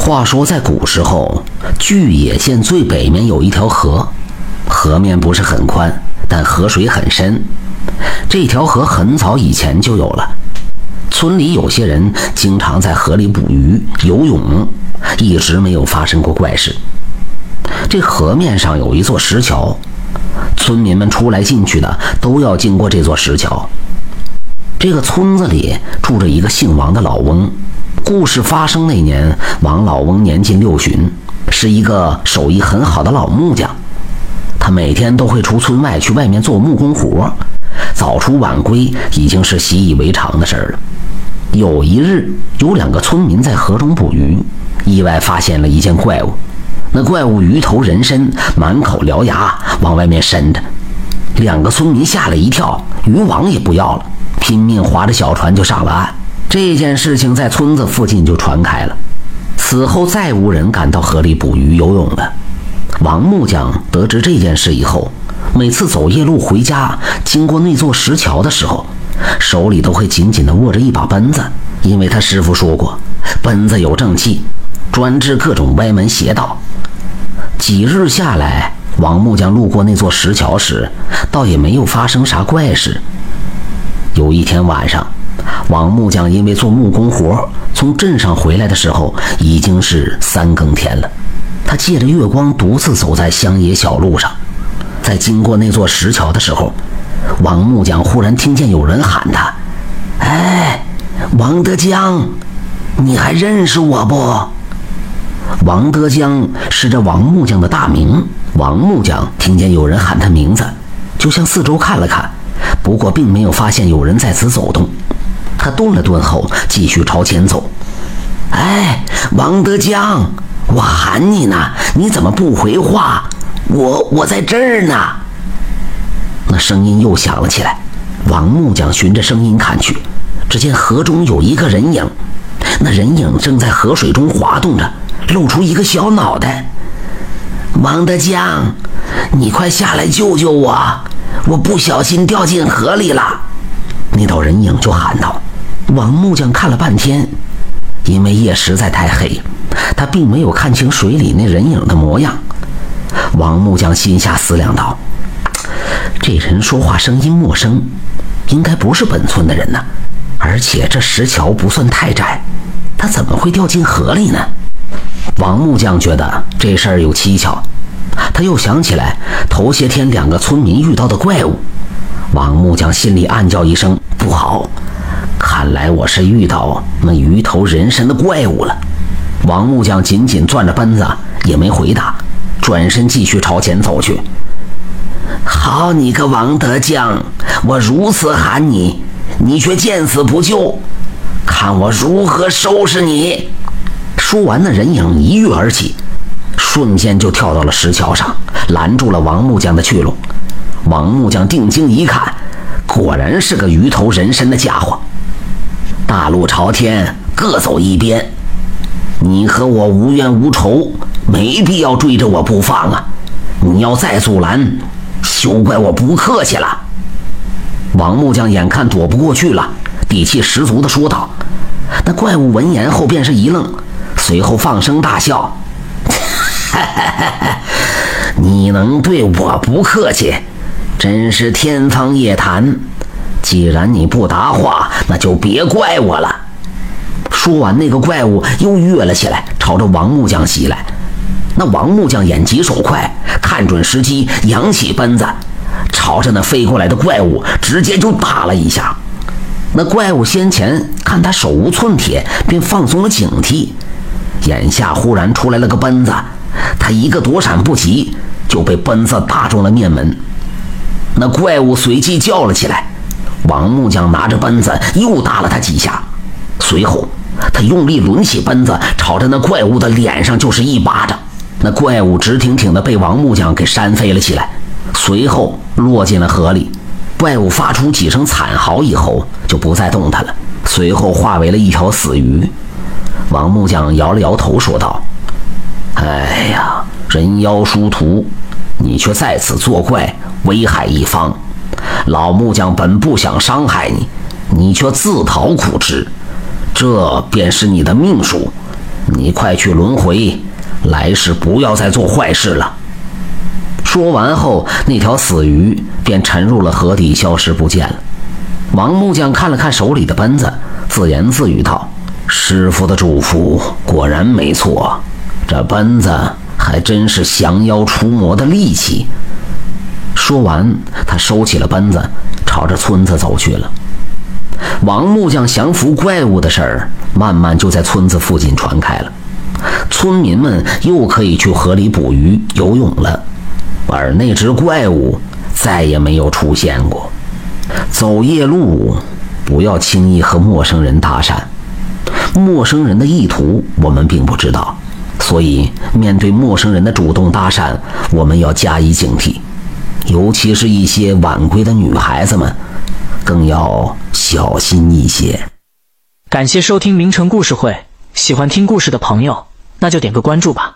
话说，在古时候，巨野县最北面有一条河，河面不是很宽，但河水很深。这条河很早以前就有了，村里有些人经常在河里捕鱼、游泳，一直没有发生过怪事。这河面上有一座石桥，村民们出来进去的都要经过这座石桥。这个村子里住着一个姓王的老翁。故事发生那年，王老翁年近六旬，是一个手艺很好的老木匠。他每天都会出村外去外面做木工活，早出晚归已经是习以为常的事儿了。有一日，有两个村民在河中捕鱼，意外发现了一件怪物。那怪物鱼头人身，满口獠牙，往外面伸着。两个村民吓了一跳，渔网也不要了，拼命划着小船就上了岸。这件事情在村子附近就传开了，此后再无人敢到河里捕鱼游泳了。王木匠得知这件事以后，每次走夜路回家，经过那座石桥的时候，手里都会紧紧地握着一把奔子，因为他师傅说过，奔子有正气，专治各种歪门邪道。几日下来，王木匠路过那座石桥时，倒也没有发生啥怪事。有一天晚上。王木匠因为做木工活，从镇上回来的时候已经是三更天了。他借着月光独自走在乡野小路上，在经过那座石桥的时候，王木匠忽然听见有人喊他：“哎，王德江，你还认识我不？”王德江是这王木匠的大名。王木匠听见有人喊他名字，就向四周看了看，不过并没有发现有人在此走动。他顿了顿后，继续朝前走。哎，王德江，我喊你呢，你怎么不回话？我我在这儿呢。那声音又响了起来。王木匠循着声音看去，只见河中有一个人影，那人影正在河水中滑动着，露出一个小脑袋。王德江，你快下来救救我！我不小心掉进河里了。那道人影就喊道。王木匠看了半天，因为夜实在太黑，他并没有看清水里那人影的模样。王木匠心下思量道：“这人说话声音陌生，应该不是本村的人呢。而且这石桥不算太窄，他怎么会掉进河里呢？”王木匠觉得这事儿有蹊跷，他又想起来头些天两个村民遇到的怪物。王木匠心里暗叫一声：“不好！”看来我是遇到那鱼头人身的怪物了。王木匠紧紧攥着奔子，也没回答，转身继续朝前走去。好你个王德江，我如此喊你，你却见死不救，看我如何收拾你！说完，那人影一跃而起，瞬间就跳到了石桥上，拦住了王木匠的去路。王木匠定睛一看，果然是个鱼头人身的家伙。大路朝天，各走一边。你和我无冤无仇，没必要追着我不放啊！你要再阻拦，休怪我不客气了。王木匠眼看躲不过去了，底气十足地说道。那怪物闻言后便是一愣，随后放声大笑：“ 你能对我不客气，真是天方夜谭。”既然你不答话，那就别怪我了。说完，那个怪物又跃了起来，朝着王木匠袭来。那王木匠眼疾手快，看准时机，扬起奔子，朝着那飞过来的怪物直接就打了一下。那怪物先前看他手无寸铁，便放松了警惕，眼下忽然出来了个奔子，他一个躲闪不及，就被奔子打中了面门。那怪物随即叫了起来。王木匠拿着奔子又打了他几下，随后他用力抡起奔子，朝着那怪物的脸上就是一巴掌。那怪物直挺挺的被王木匠给扇飞了起来，随后落进了河里。怪物发出几声惨嚎以后就不再动弹了，随后化为了一条死鱼。王木匠摇了摇头说道：“哎呀，人妖殊途，你却在此作怪，危害一方。”老木匠本不想伤害你，你却自讨苦吃，这便是你的命数。你快去轮回，来世不要再做坏事了。”说完后，那条死鱼便沉入了河底，消失不见了。王木匠看了看手里的奔子，自言自语道：“师傅的嘱咐果然没错，这奔子还真是降妖除魔的利器。”说完，他收起了奔子，朝着村子走去了。王木匠降服怪物的事儿，慢慢就在村子附近传开了。村民们又可以去河里捕鱼、游泳了，而那只怪物再也没有出现过。走夜路，不要轻易和陌生人搭讪。陌生人的意图我们并不知道，所以面对陌生人的主动搭讪，我们要加以警惕。尤其是一些晚归的女孩子们，更要小心一些。感谢收听名城故事会，喜欢听故事的朋友，那就点个关注吧。